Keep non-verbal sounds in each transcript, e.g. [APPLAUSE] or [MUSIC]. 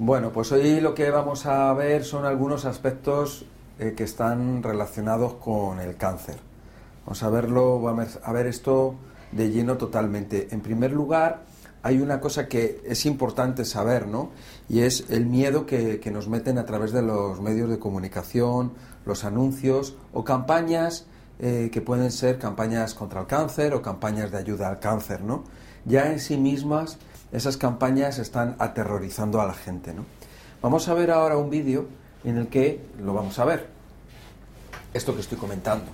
Bueno, pues hoy lo que vamos a ver son algunos aspectos eh, que están relacionados con el cáncer. Vamos a verlo, vamos a ver esto de lleno totalmente. En primer lugar, hay una cosa que es importante saber, ¿no? Y es el miedo que, nos meten a través de los medios de comunicación, los anuncios o campañas eh, que pueden ser campañas contra el cáncer o campañas de ayuda al cáncer, ¿no? Ya en sí mismas esas campañas están aterrorizando a la gente, ¿no? Vamos a ver ahora un vídeo en el que lo vamos a ver. Esto que estoy comentando.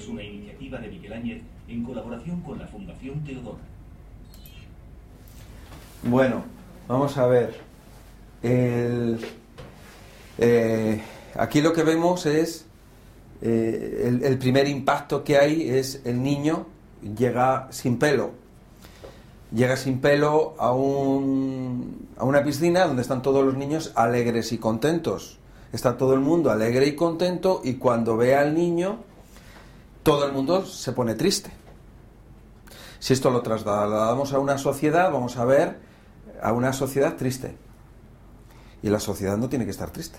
Es una iniciativa de Miguel Áñez en colaboración con la Fundación Teodora. Bueno, vamos a ver. Eh, aquí lo que vemos es eh, el, el primer impacto que hay es el niño llega sin pelo. Llega sin pelo a, un, a una piscina donde están todos los niños alegres y contentos. Está todo el mundo alegre y contento y cuando ve al niño todo el mundo se pone triste. Si esto lo trasladamos a una sociedad, vamos a ver a una sociedad triste. Y la sociedad no tiene que estar triste.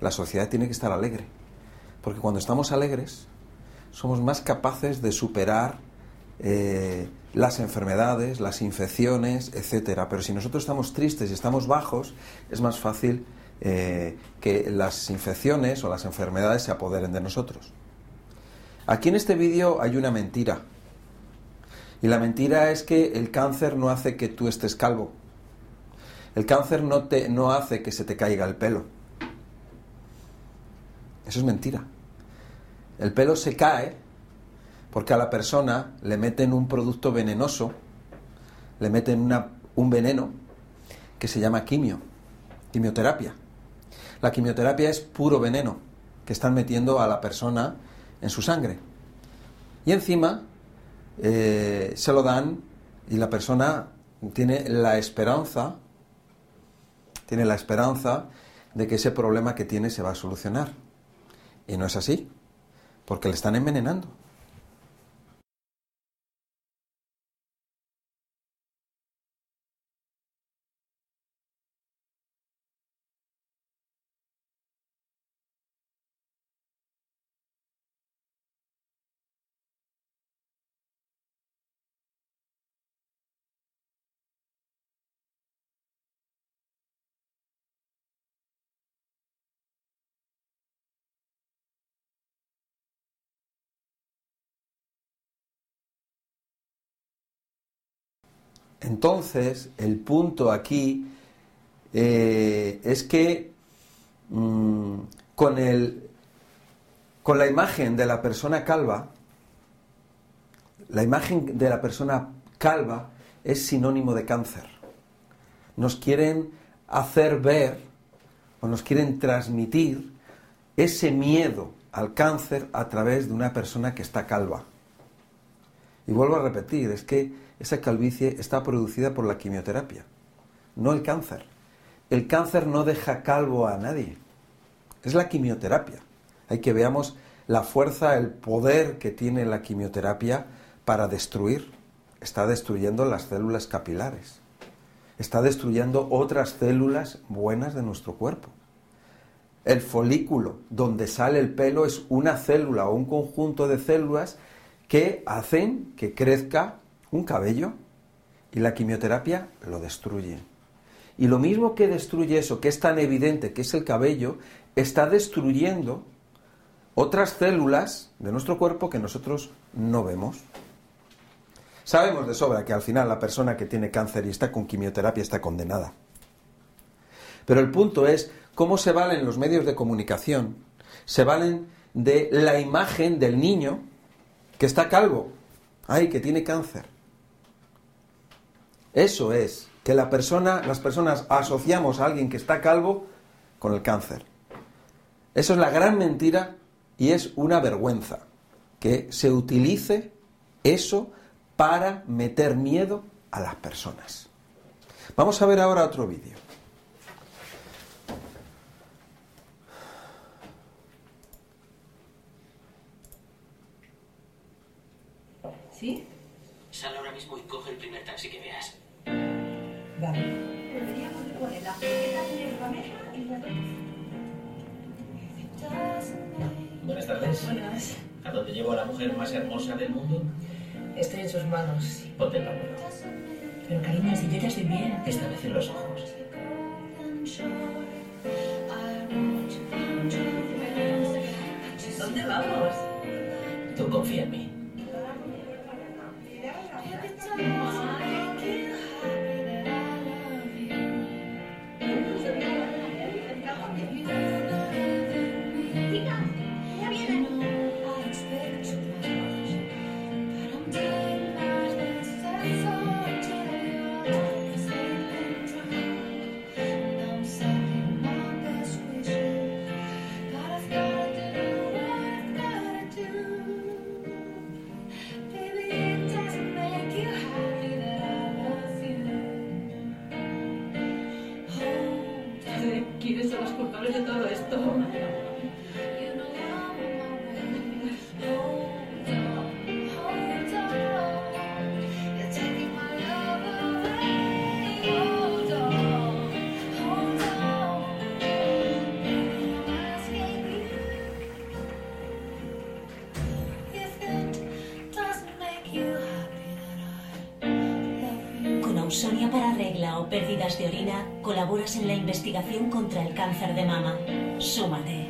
La sociedad tiene que estar alegre. Porque cuando estamos alegres, somos más capaces de superar eh, las enfermedades, las infecciones, etcétera. Pero si nosotros estamos tristes y estamos bajos, es más fácil eh, que las infecciones o las enfermedades se apoderen de nosotros. Aquí en este vídeo hay una mentira. Y la mentira es que el cáncer no hace que tú estés calvo. El cáncer no, te, no hace que se te caiga el pelo. Eso es mentira. El pelo se cae porque a la persona le meten un producto venenoso, le meten un veneno que se llama quimio, quimioterapia. La quimioterapia es puro veneno que están metiendo a la persona en su sangre. Y encima eh, se lo dan y la persona tiene la esperanza, tiene la esperanza de que ese problema que tiene se va a solucionar. Y no es así, porque le están envenenando. Entonces, el punto aquí eh, es que mm, con, el, con la imagen de la persona calva, la imagen de la persona calva es sinónimo de cáncer. Nos quieren hacer ver o nos quieren transmitir ese miedo al cáncer a través de una persona que está calva. Y vuelvo a repetir, es que esa calvicie está producida por la quimioterapia, no el cáncer. El cáncer no deja calvo a nadie, es la quimioterapia. Hay que veamos la fuerza, el poder que tiene la quimioterapia para destruir. Está destruyendo las células capilares. Está destruyendo otras células buenas de nuestro cuerpo. El folículo donde sale el pelo es una célula o un conjunto de células que hacen que crezca un cabello y la quimioterapia lo destruye. Y lo mismo que destruye eso, que es tan evidente que es el cabello, está destruyendo otras células de nuestro cuerpo que nosotros no vemos. Sabemos de sobra que al final la persona que tiene cáncer y está con quimioterapia está condenada. Pero el punto es cómo se valen los medios de comunicación, se valen de la imagen del niño que está calvo, ay, que tiene cáncer. Eso es, que la persona, las personas asociamos a alguien que está calvo con el cáncer. Eso es la gran mentira y es una vergüenza que se utilice eso para meter miedo a las personas. Vamos a ver ahora otro vídeo. ¿Sí? Sal ahora mismo y coge el primer taxi que veas. Vale. Deberíamos de poner la y Buenas tardes. Buenas. ¿A dónde llevo a la mujer más hermosa del mundo? Estoy en sus manos. Ponte el pañuelo. Pero cariño, si yo ya estoy bien. Esta vez en los ojos. ¿Dónde vamos? Tú confía en mí. Ausonia para regla o pérdidas de orina, colaboras en la investigación contra el cáncer de mama. 数まで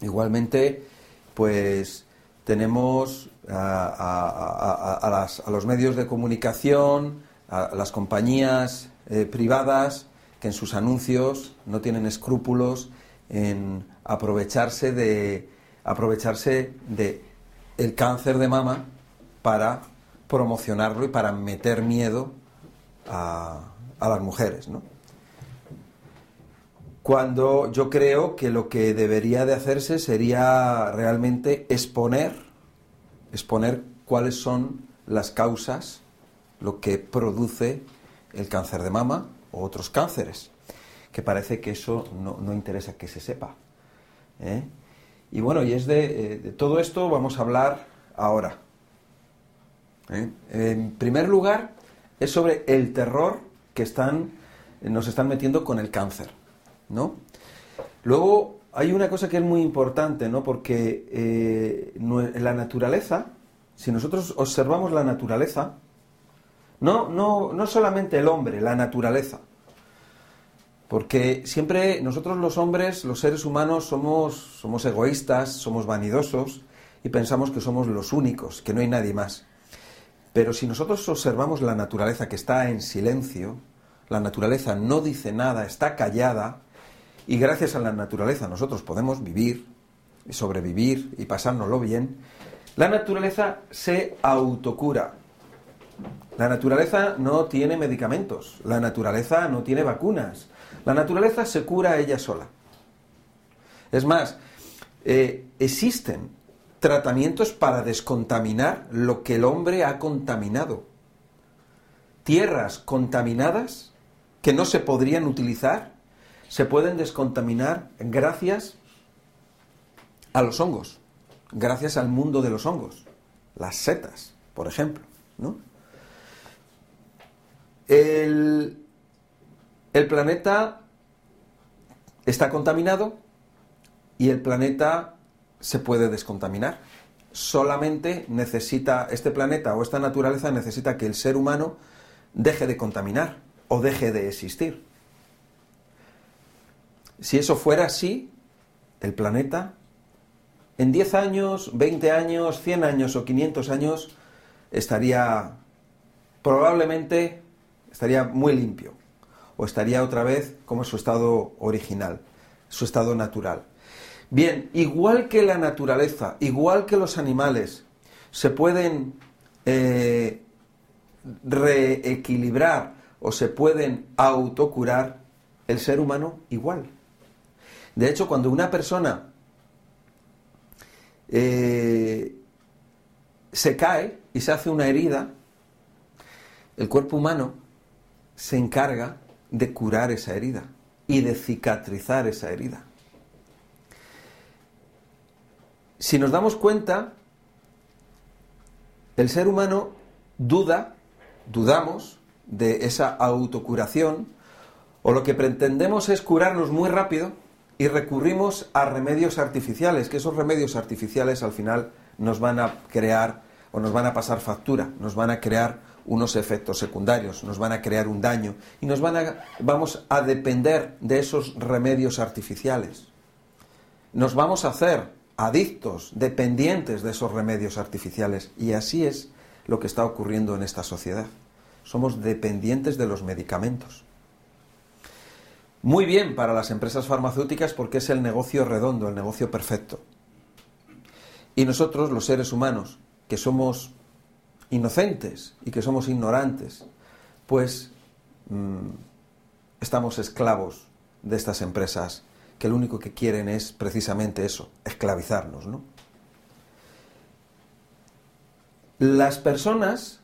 Igualmente, pues tenemos a, los medios de comunicación, a las compañías eh, privadas que en sus anuncios no tienen escrúpulos en aprovecharse de aprovecharse de el cáncer de mama para promocionarlo y para meter miedo a, a las mujeres, ¿no? Cuando yo creo que lo que debería de hacerse sería realmente exponer, exponer cuáles son las causas, lo que produce el cáncer de mama o otros cánceres, que parece que eso no, no interesa que se sepa. ¿eh? Y bueno, y es de, eh, de todo esto vamos a hablar ahora. ¿eh? En primer lugar, es sobre el terror que están, nos están metiendo con el cáncer, ¿no? Luego hay una cosa que es muy importante, ¿no? Porque eh, la naturaleza, si nosotros observamos la naturaleza, no, no, no solamente el hombre, la naturaleza, porque siempre nosotros los hombres, los seres humanos, somos, somos egoístas, somos vanidosos y pensamos que somos los únicos, que no hay nadie más. Pero si nosotros observamos la naturaleza que está en silencio, la naturaleza no dice nada, está callada, y gracias a la naturaleza nosotros podemos vivir, sobrevivir y pasárnoslo bien, la naturaleza se autocura. La naturaleza no tiene medicamentos, la naturaleza no tiene vacunas, la naturaleza se cura ella sola. Es más, eh, existen tratamientos para descontaminar lo que el hombre ha contaminado. Tierras contaminadas que no se podrían utilizar se pueden descontaminar gracias a los hongos, gracias al mundo de los hongos, las setas, por ejemplo. ¿no? El, el planeta está contaminado y el planeta se puede descontaminar. Solamente necesita, este planeta o esta naturaleza necesita que el ser humano deje de contaminar o deje de existir. Si eso fuera así, el planeta, en 10 años, 20 años, 100 años o 500 años, estaría probablemente estaría muy limpio o estaría otra vez como su estado original, su estado natural. Bien, igual que la naturaleza, igual que los animales, se pueden eh, reequilibrar o se pueden autocurar, el ser humano igual. De hecho, cuando una persona eh, se cae y se hace una herida, el cuerpo humano se encarga de curar esa herida y de cicatrizar esa herida. Si nos damos cuenta, el ser humano duda, dudamos de esa autocuración, o lo que pretendemos es curarnos muy rápido y recurrimos a remedios artificiales, que esos remedios artificiales al final nos van a crear o nos van a pasar factura, nos van a crear unos efectos secundarios, nos van a crear un daño y nos van a, vamos a depender de esos remedios artificiales. Nos vamos a hacer adictos, dependientes de esos remedios artificiales y así es lo que está ocurriendo en esta sociedad. Somos dependientes de los medicamentos. Muy bien para las empresas farmacéuticas porque es el negocio redondo, el negocio perfecto. Y nosotros, los seres humanos, que somos inocentes y que somos ignorantes, pues mm, estamos esclavos de estas empresas que lo único que quieren es precisamente eso, esclavizarnos, ¿no? Las personas,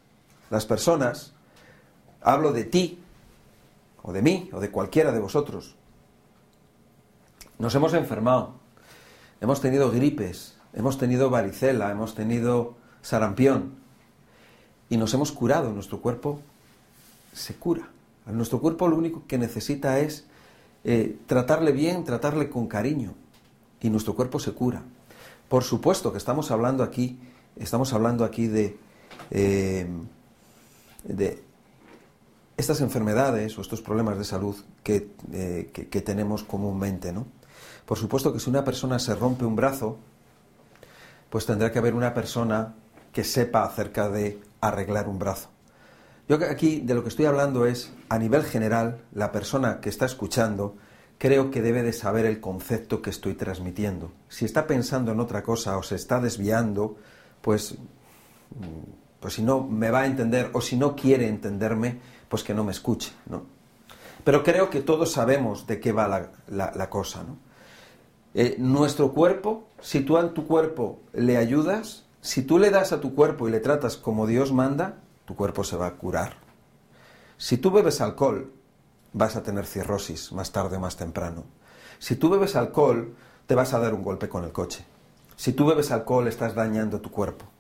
las personas, hablo de ti, o de mí, o de cualquiera de vosotros, nos hemos enfermado, hemos tenido gripes, hemos tenido varicela, hemos tenido sarampión, y nos hemos curado, nuestro cuerpo se cura. nuestro cuerpo lo único que necesita es eh, tratarle bien, tratarle con cariño, y nuestro cuerpo se cura. Por supuesto que estamos hablando aquí, estamos hablando aquí de, eh, de estas enfermedades o estos problemas de salud que, eh, que, que tenemos comúnmente, ¿no? Por supuesto que si una persona se rompe un brazo, pues tendrá que haber una persona que sepa acerca de arreglar un brazo. Yo aquí de lo que estoy hablando es, a nivel general, la persona que está escuchando creo que debe de saber el concepto que estoy transmitiendo. Si está pensando en otra cosa o se está desviando, pues, mm, pues si no me va a entender o si no quiere entenderme, pues que no me escuche, ¿no? Pero creo que todos sabemos de qué va la, cosa, ¿no? Eh, nuestro cuerpo, si tú a tu cuerpo le ayudas, si tú le das a tu cuerpo y le tratas como Dios manda, tu cuerpo se va a curar. Si tú bebes alcohol, vas a tener cirrosis más tarde o más temprano. Si tú bebes alcohol, te vas a dar un golpe con el coche. Si tú bebes alcohol, estás dañando tu cuerpo.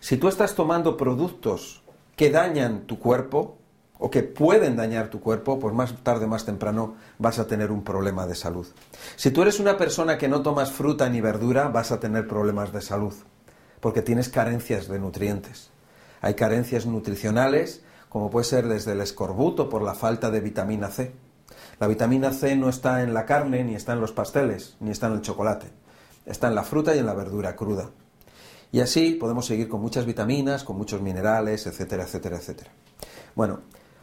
Si tú estás tomando productos que dañan tu cuerpo o que pueden dañar tu cuerpo, pues más tarde o más temprano vas a tener un problema de salud. Si tú eres una persona que no tomas fruta ni verdura, vas a tener problemas de salud, porque tienes carencias de nutrientes. Hay carencias nutricionales, como puede ser desde el escorbuto por la falta de vitamina C. La vitamina C no está en la carne, ni está en los pasteles, ni está en el chocolate. Está en la fruta y en la verdura cruda. Y así podemos seguir con muchas vitaminas, con muchos minerales, etcétera, etcétera, etcétera. Bueno,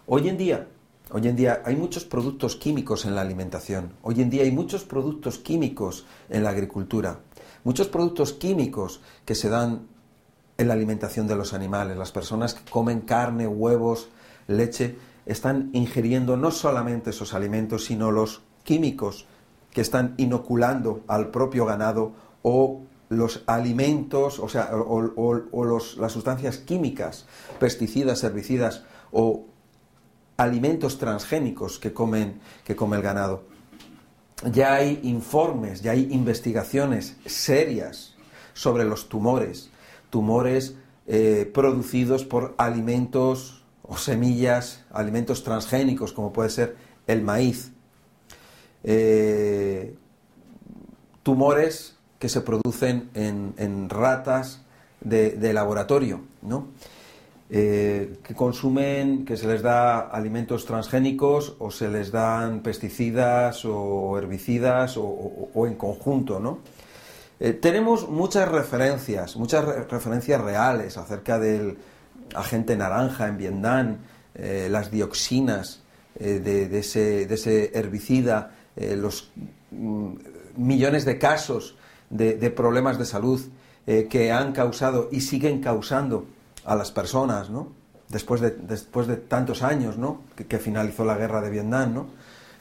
hoy en día, hoy en día hay muchos productos químicos en la alimentación. Hoy en día hay muchos productos químicos en la agricultura. Muchos productos químicos que se dan en la alimentación de los animales. Las personas que comen carne, huevos, leche, están ingiriendo no solamente esos alimentos, sino los químicos que están inoculando al propio ganado o los alimentos, o sea, o, las sustancias químicas, pesticidas, herbicidas o alimentos transgénicos que comen, que come el ganado. Ya hay informes, ya hay investigaciones serias sobre los tumores, tumores eh, producidos por alimentos o semillas, alimentos transgénicos, como puede ser el maíz. Eh, tumores que se producen en, ratas de, laboratorio, ¿no? Eh, que consumen, que se les da alimentos transgénicos o se les dan pesticidas o herbicidas o, en conjunto, ¿no? Eh, tenemos muchas referencias, muchas referencias reales acerca del, agente naranja en Vietnam, eh, las dioxinas de, ese, herbicida, los mm, millones de casos de, problemas de salud que han causado y siguen causando a las personas, ¿no? Después de, después de tantos años, ¿no? Que, finalizó la guerra de Vietnam, ¿no?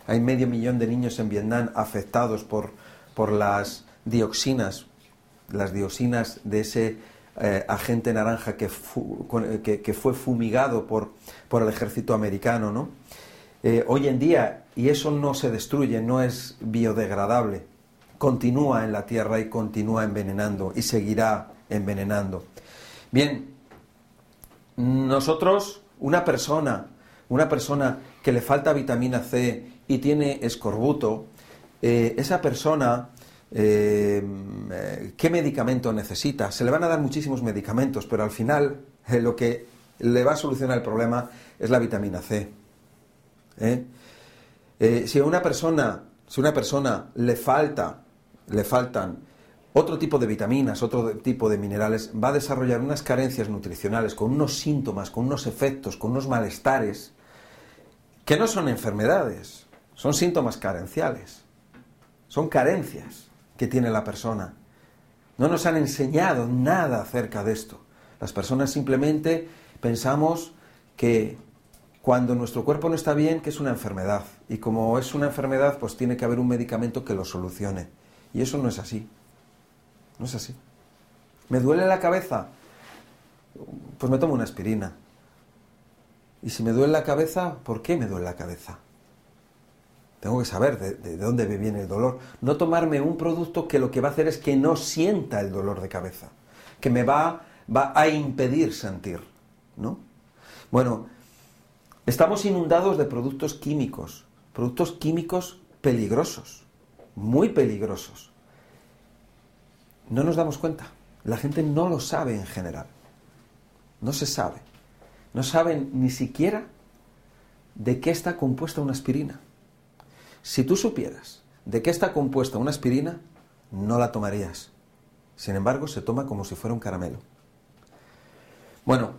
Hay medio millón de niños en Vietnam afectados por, por las dioxinas, las dioxinas de ese eh, agente naranja que, que, fue fumigado por, por, el ejército americano, ¿no? Eh, hoy en día, y eso no se destruye, no es biodegradable, continúa en la tierra y continúa envenenando y seguirá envenenando. Bien, nosotros, una persona, una persona que le falta vitamina C y tiene escorbuto, eh, esa persona Em, eh, qué medicamento necesita. Se le van a dar muchísimos medicamentos, pero al final eh, lo que le va a solucionar el problema es la vitamina C. ¿eh? si a una persona, si una persona le falta, le faltan otro tipo de vitaminas, otro tipo de minerales, va a desarrollar unas carencias nutricionales con unos síntomas, con unos efectos, con unos malestares que no son enfermedades, son síntomas carenciales, son carencias que tiene la persona. No nos han enseñado nada acerca de esto. Las personas simplemente pensamos que cuando nuestro cuerpo no está bien, que es una enfermedad. Y como es una enfermedad, pues tiene que haber un medicamento que lo solucione. Y eso no es así. No es así. ¿Me duele la cabeza? Pues me tomo una aspirina. Y si me duele la cabeza, ¿por qué me duele la cabeza? Tengo que saber de, dónde me viene el dolor. No tomarme un producto que lo que va a hacer es que no sienta el dolor de cabeza, que me va, va a impedir sentir, ¿no? Bueno, estamos inundados de productos químicos, productos químicos peligrosos, muy peligrosos. No nos damos cuenta. La gente no lo sabe en general. No se sabe. No saben ni siquiera de qué está compuesta una aspirina. Si tú supieras de qué está compuesta una aspirina, no la tomarías. Sin embargo, se toma como si fuera un caramelo. Bueno,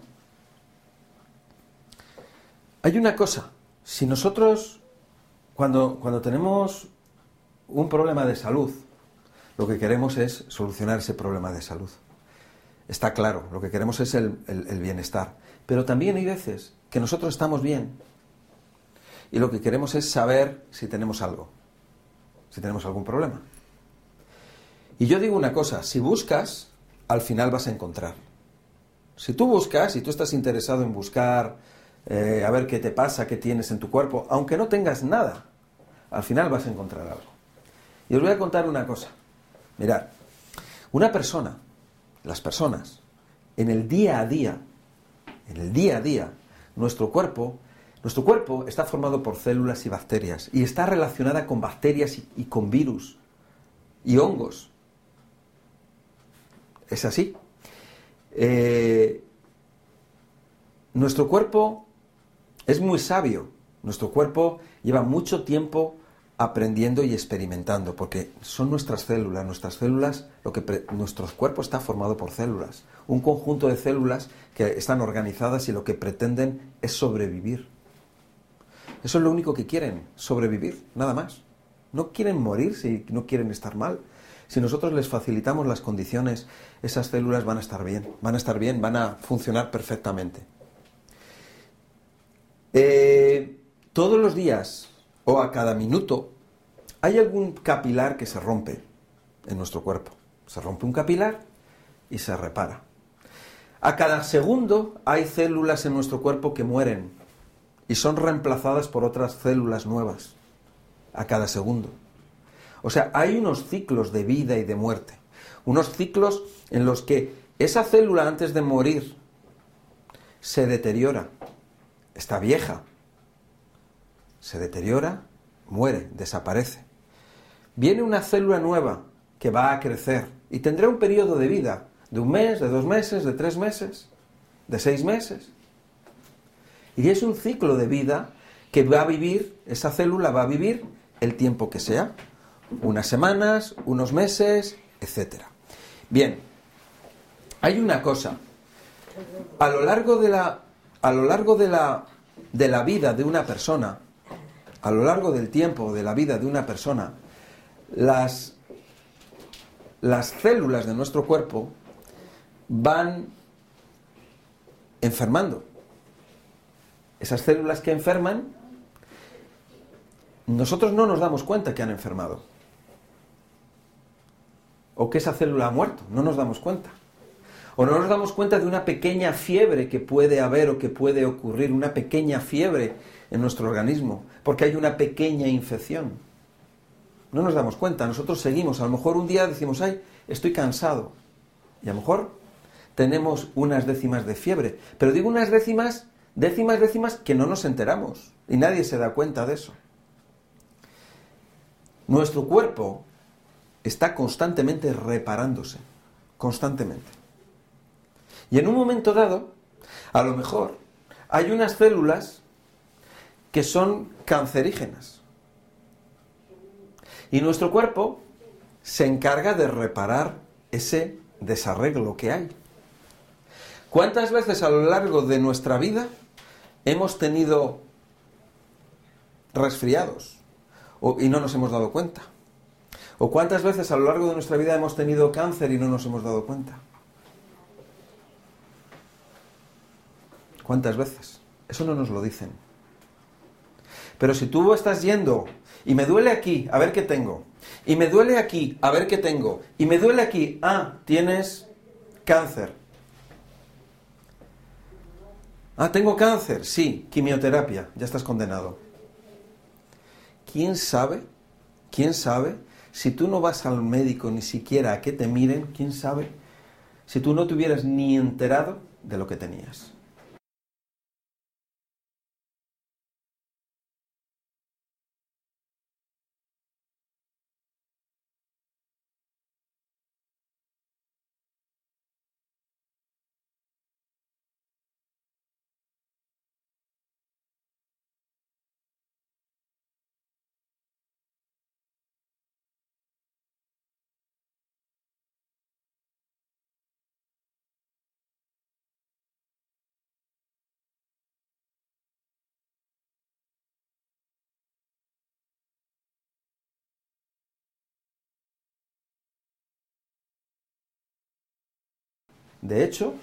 hay una cosa. Si nosotros, cuando, cuando tenemos un problema de salud, lo que queremos es solucionar ese problema de salud. Está claro, lo que queremos es el, bienestar. Pero también hay veces que nosotros estamos bien y lo que queremos es saber si tenemos algo, si tenemos algún problema. Y yo digo una cosa, si buscas, al final vas a encontrar. Si tú buscas y tú estás interesado en buscar, eh, a ver qué te pasa, qué tienes en tu cuerpo, aunque no tengas nada, al final vas a encontrar algo. Y os voy a contar una cosa. Mirad, una persona, las personas en el día a día, en el día a día, nuestro cuerpo, nuestro cuerpo está formado por células y bacterias y está relacionada con bacterias y, con virus y hongos. Es así. Eh, nuestro cuerpo es muy sabio. Nuestro cuerpo lleva mucho tiempo aprendiendo y experimentando, porque son nuestras células, nuestras células, lo que nuestro cuerpo está formado por células, un conjunto de células que están organizadas y lo que pretenden es sobrevivir. Eso es lo único que quieren, sobrevivir, nada más. No quieren morirse y no quieren estar mal. Si nosotros les facilitamos las condiciones, esas células van a estar bien, van a estar bien, van a funcionar perfectamente. Eh, todos los días o a cada minuto hay algún capilar que se rompe en nuestro cuerpo. Se rompe un capilar y se repara. A cada segundo hay células en nuestro cuerpo que mueren y son reemplazadas por otras células nuevas. A cada segundo. O sea, hay unos ciclos de vida y de muerte. Unos ciclos en los que esa célula antes de morir se deteriora, está vieja, se deteriora, muere, desaparece. Viene una célula nueva que va a crecer y tendrá un periodo de vida de un mes, de dos meses, de tres meses, de seis meses. Y es un ciclo de vida que va a vivir, esa célula va a vivir el tiempo que sea, unas semanas, unos meses, etc. Bien, hay una cosa, a lo largo de la, a lo largo de la, de la vida de una persona, a lo largo del tiempo de la vida de una persona, las, las células de nuestro cuerpo van enfermando. Esas células que enferman, nosotros no nos damos cuenta que han enfermado. O que esa célula ha muerto, no nos damos cuenta. O no nos damos cuenta de una pequeña fiebre que puede haber o que puede ocurrir, una pequeña fiebre en nuestro organismo, porque hay una pequeña infección. No nos damos cuenta, nosotros seguimos, a lo mejor un día decimos, ay, estoy cansado. Y a lo mejor tenemos unas décimas de fiebre, pero digo unas décimas, décimas, décimas que no nos enteramos y nadie se da cuenta de eso. Nuestro cuerpo está constantemente reparándose, constantemente. Y en un momento dado, a lo mejor, hay unas células que son cancerígenas. Y nuestro cuerpo se encarga de reparar ese desarreglo que hay. ¿Cuántas veces a lo largo de nuestra vida hemos tenido resfriados y no nos hemos dado cuenta? ¿O cuántas veces a lo largo de nuestra vida hemos tenido cáncer y no nos hemos dado cuenta? ¿Cuántas veces? Eso no nos lo dicen. Pero si tú estás yendo y me duele aquí, a ver qué tengo, y me duele aquí, a ver qué tengo, y me duele aquí, ah, tienes cáncer. Ah, tengo cáncer, sí, quimioterapia, ya estás condenado. ¿Quién sabe? ¿Quién sabe? Si tú no vas al médico ni siquiera a que te miren, ¿quién sabe? Si tú no te hubieras ni enterado de lo que tenías. De hecho,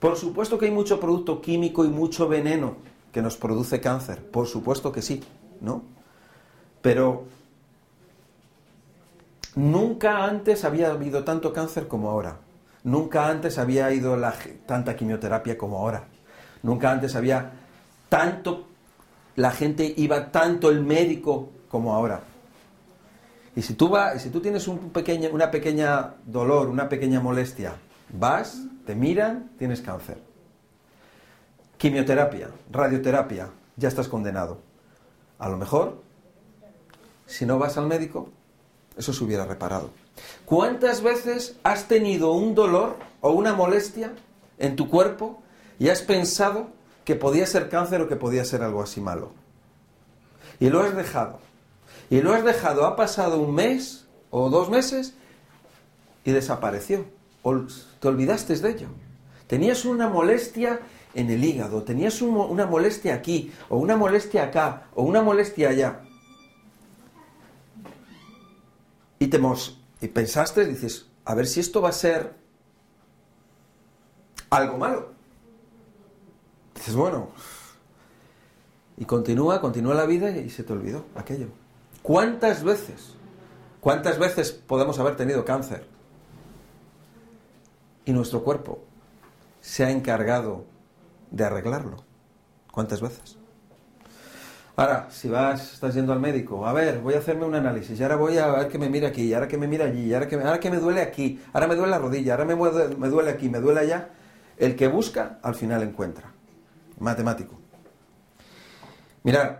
por supuesto que hay mucho producto químico y mucho veneno que nos produce cáncer. Por supuesto que sí, ¿no? Pero nunca antes había habido tanto cáncer como ahora. Nunca antes había habido la, tanta quimioterapia como ahora. Nunca antes había tanto, la gente iba tanto el médico como ahora. Y si tú, va, si tú tienes un pequeño, una pequeña dolor, una pequeña molestia, Vas, te miran, tienes cáncer. Quimioterapia, radioterapia, ya estás condenado. A lo mejor, si no vas al médico, eso se hubiera reparado. ¿Cuántas veces has tenido un dolor o una molestia en tu cuerpo y has pensado que podía ser cáncer o que podía ser algo así malo? Y lo has dejado. Y lo has dejado, ha pasado un mes o dos meses y desapareció. Te olvidaste de ello. Tenías una molestia en el hígado, tenías una molestia aquí, o una molestia acá, o una molestia allá. Y, te y pensaste, dices, a ver si esto va a ser algo malo. Dices, bueno, y continúa, continúa la vida y se te olvidó aquello. ¿Cuántas veces, cuántas veces podemos haber tenido cáncer? Y nuestro cuerpo se ha encargado de arreglarlo. ¿Cuántas veces? Ahora, si vas, estás yendo al médico, a ver, voy a hacerme un análisis, y ahora voy a ver que me mira aquí, y ahora que me mira allí, y ahora que, ahora que me duele aquí, ahora me duele la rodilla, ahora me, me duele aquí, me duele allá, el que busca, al final encuentra. Matemático. Mirad,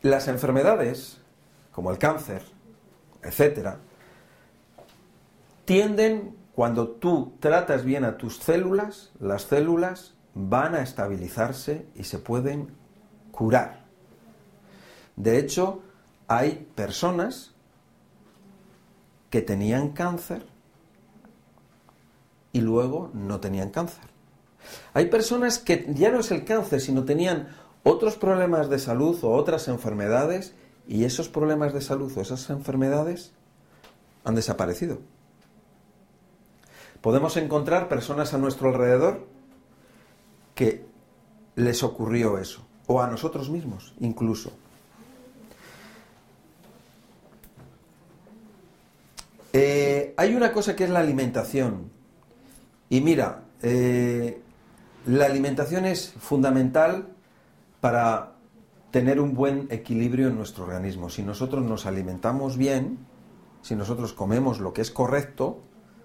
las enfermedades, como el cáncer, etcétera, tienden, cuando tú tratas bien a tus células, las células van a estabilizarse y se pueden curar. De hecho, hay personas que tenían cáncer y luego no tenían cáncer. Hay personas que ya no es el cáncer, sino tenían otros problemas de salud o otras enfermedades y esos problemas de salud o esas enfermedades han desaparecido. Podemos encontrar personas a nuestro alrededor que les ocurrió eso, o a nosotros mismos incluso. Eh, hay una cosa que es la alimentación. Y mira, eh, la alimentación es fundamental para tener un buen equilibrio en nuestro organismo. Si nosotros nos alimentamos bien, si nosotros comemos lo que es correcto,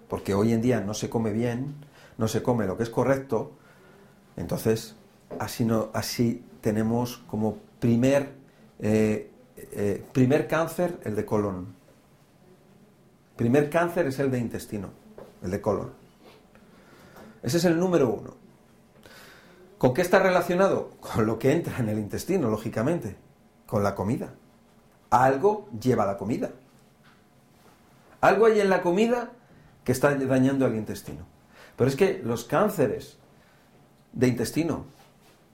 porque hoy en día no se come bien, no se come lo que es correcto, entonces así, no, así tenemos como primer, eh, eh, primer cáncer el de colon. Primer cáncer es el de intestino, el de colon. Ese es el número uno. ¿Con qué está relacionado? [LAUGHS] Con lo que entra en el intestino, lógicamente, con la comida. Algo lleva la comida. Algo hay en la comida que está dañando al intestino. Pero es que los cánceres de intestino,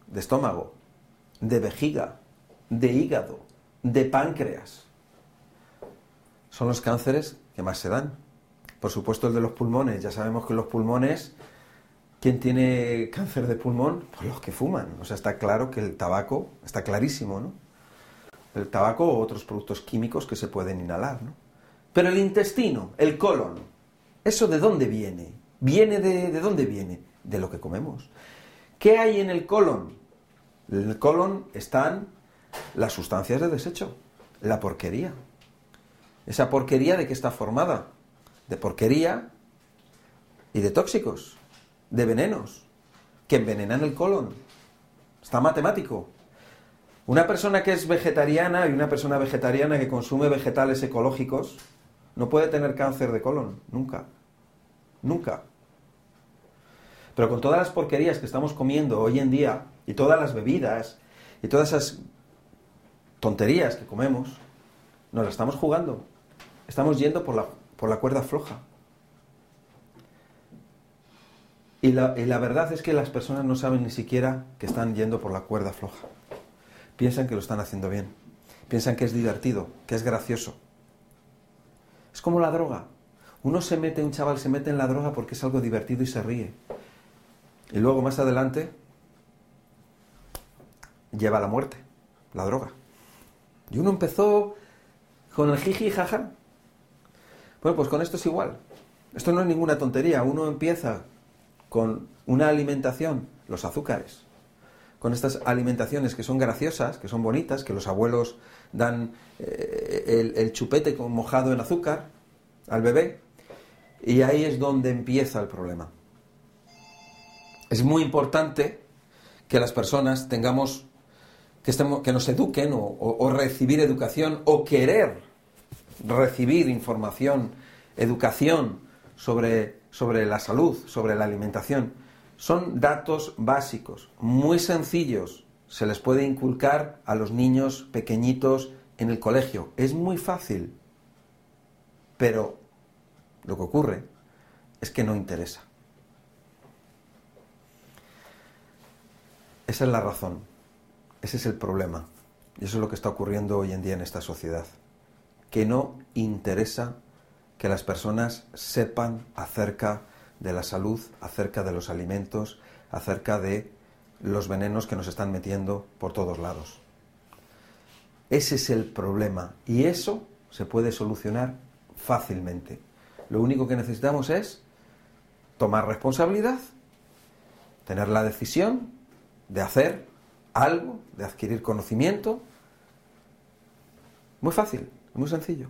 de estómago, de vejiga, de hígado, de páncreas, son los cánceres que más se dan. Por supuesto el de los pulmones, ya sabemos que los pulmones ¿Quién tiene cáncer de pulmón? Pues los que fuman. O sea, está claro que el tabaco, está clarísimo, ¿no? El tabaco o otros productos químicos que se pueden inhalar, ¿no? Pero el intestino, el colon, ¿eso de dónde viene? ¿Viene de, de dónde viene? De lo que comemos. ¿Qué hay en el colon? En el colon están las sustancias de desecho, la porquería. ¿Esa porquería de qué está formada? De porquería y de tóxicos de venenos que envenenan el colon. Está matemático. Una persona que es vegetariana y una persona vegetariana que consume vegetales ecológicos no puede tener cáncer de colon, nunca. Nunca. Pero con todas las porquerías que estamos comiendo hoy en día y todas las bebidas y todas esas tonterías que comemos, nos las estamos jugando. Estamos yendo por la, por la cuerda floja. Y la, verdad es que las personas no saben ni siquiera que están yendo por la cuerda floja. Piensan que lo están haciendo bien. Piensan que es divertido, que es gracioso. Es como la droga. Uno se mete, un chaval se mete en la droga porque es algo divertido y se ríe. Y luego más adelante lleva la muerte, la droga. Y uno empezó con el jiji jaja. Bueno, pues con esto es igual. Esto no es ninguna tontería. Uno empieza con una alimentación, los azúcares, con estas alimentaciones que son graciosas, que son bonitas, que los abuelos dan eh, el, chupete mojado en azúcar al bebé, Y ahí es donde empieza el problema. Es muy importante que las personas tengamos, que, estemos, que nos eduquen o, recibir educación o querer recibir información, educación sobre, sobre la salud, sobre la alimentación. Son datos básicos, muy sencillos. Se les puede inculcar a los niños pequeñitos en el colegio. Es muy fácil. Pero lo que ocurre es que no interesa. Esa es la razón. Ese es el problema. Y eso es lo que está ocurriendo hoy en día en esta sociedad. Que no interesa que las personas sepan acerca de la salud, acerca de los alimentos, acerca de los venenos que nos están metiendo por todos lados. Ese es el problema y eso se puede solucionar fácilmente. Lo único que necesitamos es tomar responsabilidad, tener la decisión de hacer algo, de adquirir conocimiento. Muy fácil, muy sencillo.